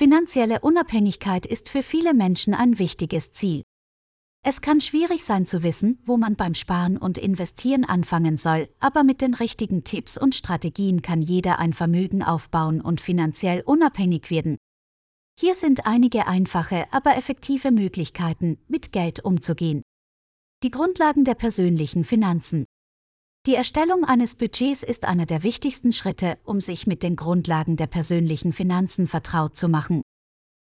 Finanzielle Unabhängigkeit ist für viele Menschen ein wichtiges Ziel. Es kann schwierig sein zu wissen, wo man beim Sparen und Investieren anfangen soll, aber mit den richtigen Tipps und Strategien kann jeder ein Vermögen aufbauen und finanziell unabhängig werden. Hier sind einige einfache, aber effektive Möglichkeiten, mit Geld umzugehen. Die Grundlagen der persönlichen Finanzen. Die Erstellung eines Budgets ist einer der wichtigsten Schritte, um sich mit den Grundlagen der persönlichen Finanzen vertraut zu machen.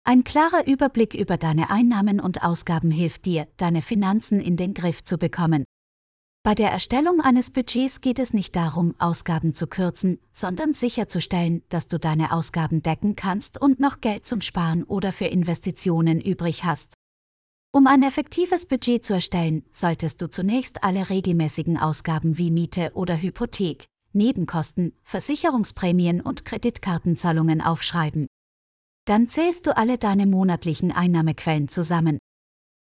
Ein klarer Überblick über deine Einnahmen und Ausgaben hilft dir, deine Finanzen in den Griff zu bekommen. Bei der Erstellung eines Budgets geht es nicht darum, Ausgaben zu kürzen, sondern sicherzustellen, dass du deine Ausgaben decken kannst und noch Geld zum Sparen oder für Investitionen übrig hast. Um ein effektives Budget zu erstellen, solltest du zunächst alle regelmäßigen Ausgaben wie Miete oder Hypothek, Nebenkosten, Versicherungsprämien und Kreditkartenzahlungen aufschreiben. Dann zählst du alle deine monatlichen Einnahmequellen zusammen.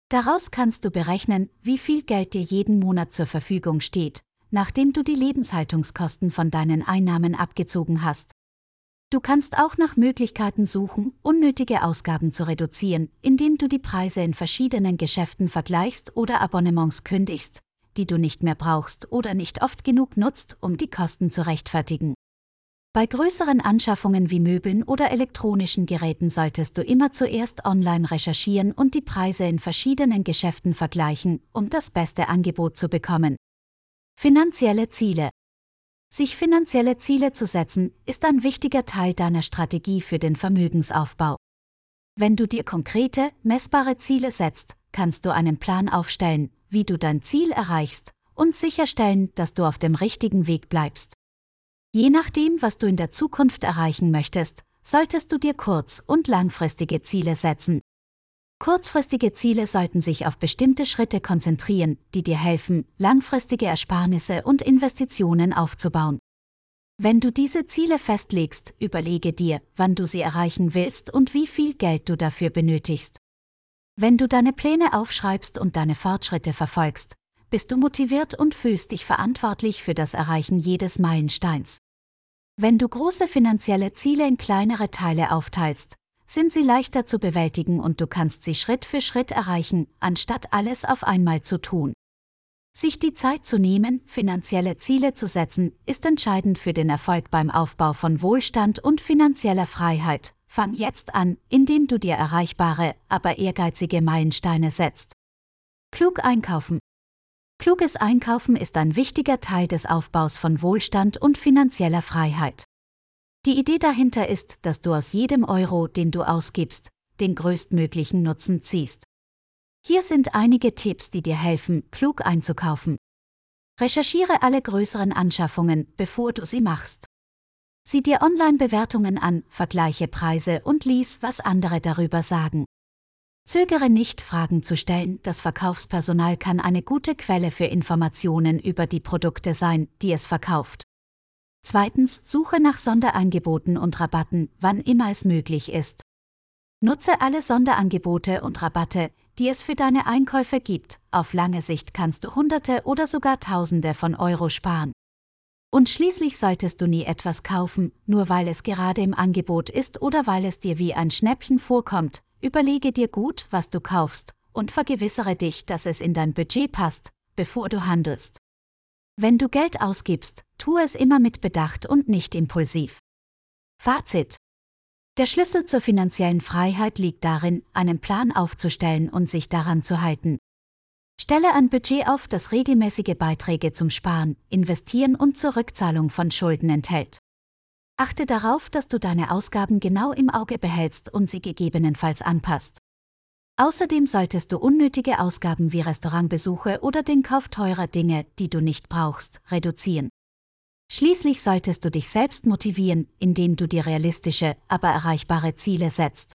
Daraus kannst du berechnen, wie viel Geld dir jeden Monat zur Verfügung steht, nachdem du die Lebenshaltungskosten von deinen Einnahmen abgezogen hast. Du kannst auch nach Möglichkeiten suchen, unnötige Ausgaben zu reduzieren, indem du die Preise in verschiedenen Geschäften vergleichst oder Abonnements kündigst, die du nicht mehr brauchst oder nicht oft genug nutzt, um die Kosten zu rechtfertigen. Bei größeren Anschaffungen wie Möbeln oder elektronischen Geräten solltest du immer zuerst online recherchieren und die Preise in verschiedenen Geschäften vergleichen, um das beste Angebot zu bekommen. Finanzielle Ziele sich finanzielle Ziele zu setzen, ist ein wichtiger Teil deiner Strategie für den Vermögensaufbau. Wenn du dir konkrete, messbare Ziele setzt, kannst du einen Plan aufstellen, wie du dein Ziel erreichst und sicherstellen, dass du auf dem richtigen Weg bleibst. Je nachdem, was du in der Zukunft erreichen möchtest, solltest du dir kurz- und langfristige Ziele setzen. Kurzfristige Ziele sollten sich auf bestimmte Schritte konzentrieren, die dir helfen, langfristige Ersparnisse und Investitionen aufzubauen. Wenn du diese Ziele festlegst, überlege dir, wann du sie erreichen willst und wie viel Geld du dafür benötigst. Wenn du deine Pläne aufschreibst und deine Fortschritte verfolgst, bist du motiviert und fühlst dich verantwortlich für das Erreichen jedes Meilensteins. Wenn du große finanzielle Ziele in kleinere Teile aufteilst, sind sie leichter zu bewältigen und du kannst sie Schritt für Schritt erreichen, anstatt alles auf einmal zu tun. Sich die Zeit zu nehmen, finanzielle Ziele zu setzen, ist entscheidend für den Erfolg beim Aufbau von Wohlstand und finanzieller Freiheit. Fang jetzt an, indem du dir erreichbare, aber ehrgeizige Meilensteine setzt. Klug einkaufen. Kluges Einkaufen ist ein wichtiger Teil des Aufbaus von Wohlstand und finanzieller Freiheit. Die Idee dahinter ist, dass du aus jedem Euro, den du ausgibst, den größtmöglichen Nutzen ziehst. Hier sind einige Tipps, die dir helfen, klug einzukaufen. Recherchiere alle größeren Anschaffungen, bevor du sie machst. Sieh dir Online-Bewertungen an, vergleiche Preise und lies, was andere darüber sagen. Zögere nicht, Fragen zu stellen, das Verkaufspersonal kann eine gute Quelle für Informationen über die Produkte sein, die es verkauft. Zweitens, suche nach Sonderangeboten und Rabatten, wann immer es möglich ist. Nutze alle Sonderangebote und Rabatte, die es für deine Einkäufe gibt. Auf lange Sicht kannst du Hunderte oder sogar Tausende von Euro sparen. Und schließlich solltest du nie etwas kaufen, nur weil es gerade im Angebot ist oder weil es dir wie ein Schnäppchen vorkommt. Überlege dir gut, was du kaufst, und vergewissere dich, dass es in dein Budget passt, bevor du handelst. Wenn du Geld ausgibst, tu es immer mit Bedacht und nicht impulsiv. Fazit. Der Schlüssel zur finanziellen Freiheit liegt darin, einen Plan aufzustellen und sich daran zu halten. Stelle ein Budget auf, das regelmäßige Beiträge zum Sparen, Investieren und zur Rückzahlung von Schulden enthält. Achte darauf, dass du deine Ausgaben genau im Auge behältst und sie gegebenenfalls anpasst. Außerdem solltest du unnötige Ausgaben wie Restaurantbesuche oder den Kauf teurer Dinge, die du nicht brauchst, reduzieren. Schließlich solltest du dich selbst motivieren, indem du dir realistische, aber erreichbare Ziele setzt.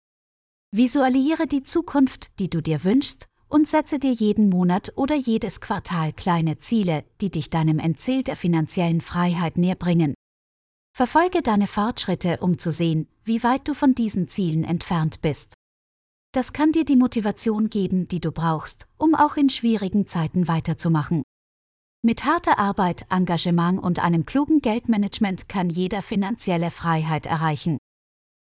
Visualisiere die Zukunft, die du dir wünschst, und setze dir jeden Monat oder jedes Quartal kleine Ziele, die dich deinem Endziel der finanziellen Freiheit näher bringen. Verfolge deine Fortschritte, um zu sehen, wie weit du von diesen Zielen entfernt bist. Das kann dir die Motivation geben, die du brauchst, um auch in schwierigen Zeiten weiterzumachen. Mit harter Arbeit, Engagement und einem klugen Geldmanagement kann jeder finanzielle Freiheit erreichen.